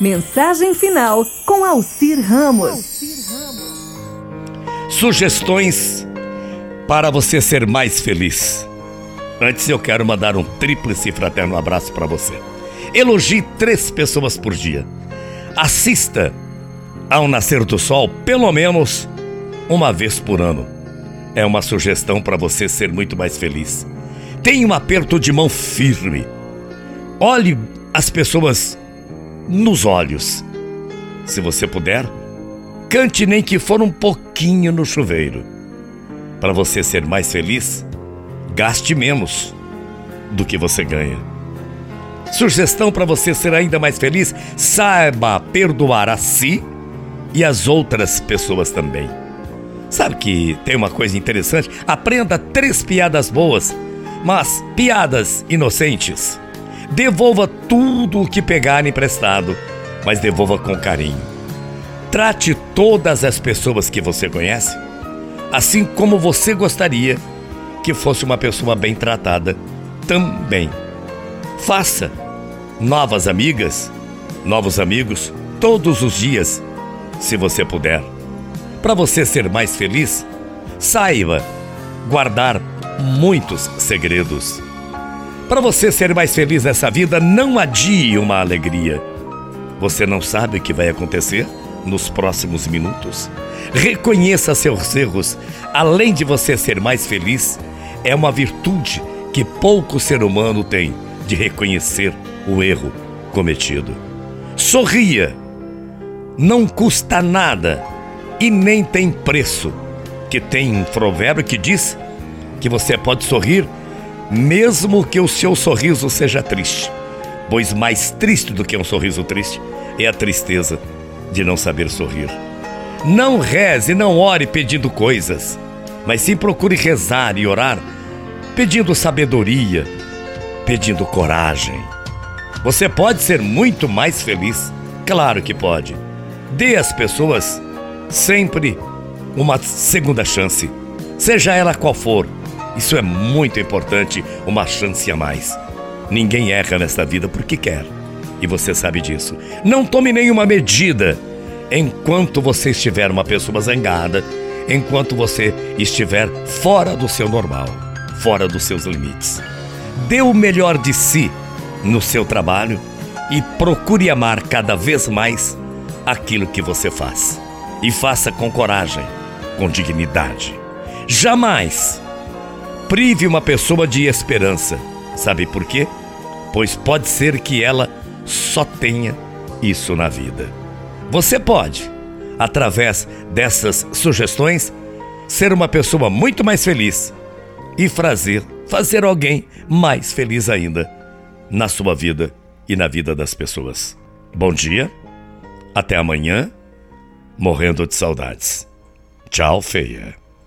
Mensagem final com Alcir Ramos. Sugestões para você ser mais feliz. Antes eu quero mandar um tríplice fraterno abraço para você. Elogie três pessoas por dia. Assista ao nascer do sol pelo menos uma vez por ano. É uma sugestão para você ser muito mais feliz. Tenha um aperto de mão firme. Olhe as pessoas nos olhos. Se você puder, cante nem que for um pouquinho no chuveiro. Para você ser mais feliz, gaste menos do que você ganha. Sugestão para você ser ainda mais feliz: saiba perdoar a si e as outras pessoas também. Sabe que tem uma coisa interessante? Aprenda três piadas boas, mas piadas inocentes. Devolva tudo o que pegar emprestado, mas devolva com carinho. Trate todas as pessoas que você conhece assim como você gostaria que fosse uma pessoa bem tratada também. Faça novas amigas, novos amigos todos os dias, se você puder. Para você ser mais feliz, saiba guardar muitos segredos. Para você ser mais feliz nessa vida, não adie uma alegria. Você não sabe o que vai acontecer nos próximos minutos. Reconheça seus erros. Além de você ser mais feliz, é uma virtude que pouco ser humano tem de reconhecer o erro cometido. Sorria. Não custa nada e nem tem preço. Que tem um provérbio que diz que você pode sorrir mesmo que o seu sorriso seja triste, pois mais triste do que um sorriso triste é a tristeza de não saber sorrir. Não reze, não ore pedindo coisas, mas sim procure rezar e orar pedindo sabedoria, pedindo coragem. Você pode ser muito mais feliz, claro que pode. Dê às pessoas sempre uma segunda chance, seja ela qual for. Isso é muito importante, uma chance a mais. Ninguém erra nesta vida porque quer, e você sabe disso. Não tome nenhuma medida enquanto você estiver uma pessoa zangada, enquanto você estiver fora do seu normal, fora dos seus limites. Dê o melhor de si no seu trabalho e procure amar cada vez mais aquilo que você faz e faça com coragem, com dignidade. Jamais prive uma pessoa de esperança. Sabe por quê? Pois pode ser que ela só tenha isso na vida. Você pode, através dessas sugestões, ser uma pessoa muito mais feliz e fazer, fazer alguém mais feliz ainda na sua vida e na vida das pessoas. Bom dia, até amanhã morrendo de saudades. Tchau, feia.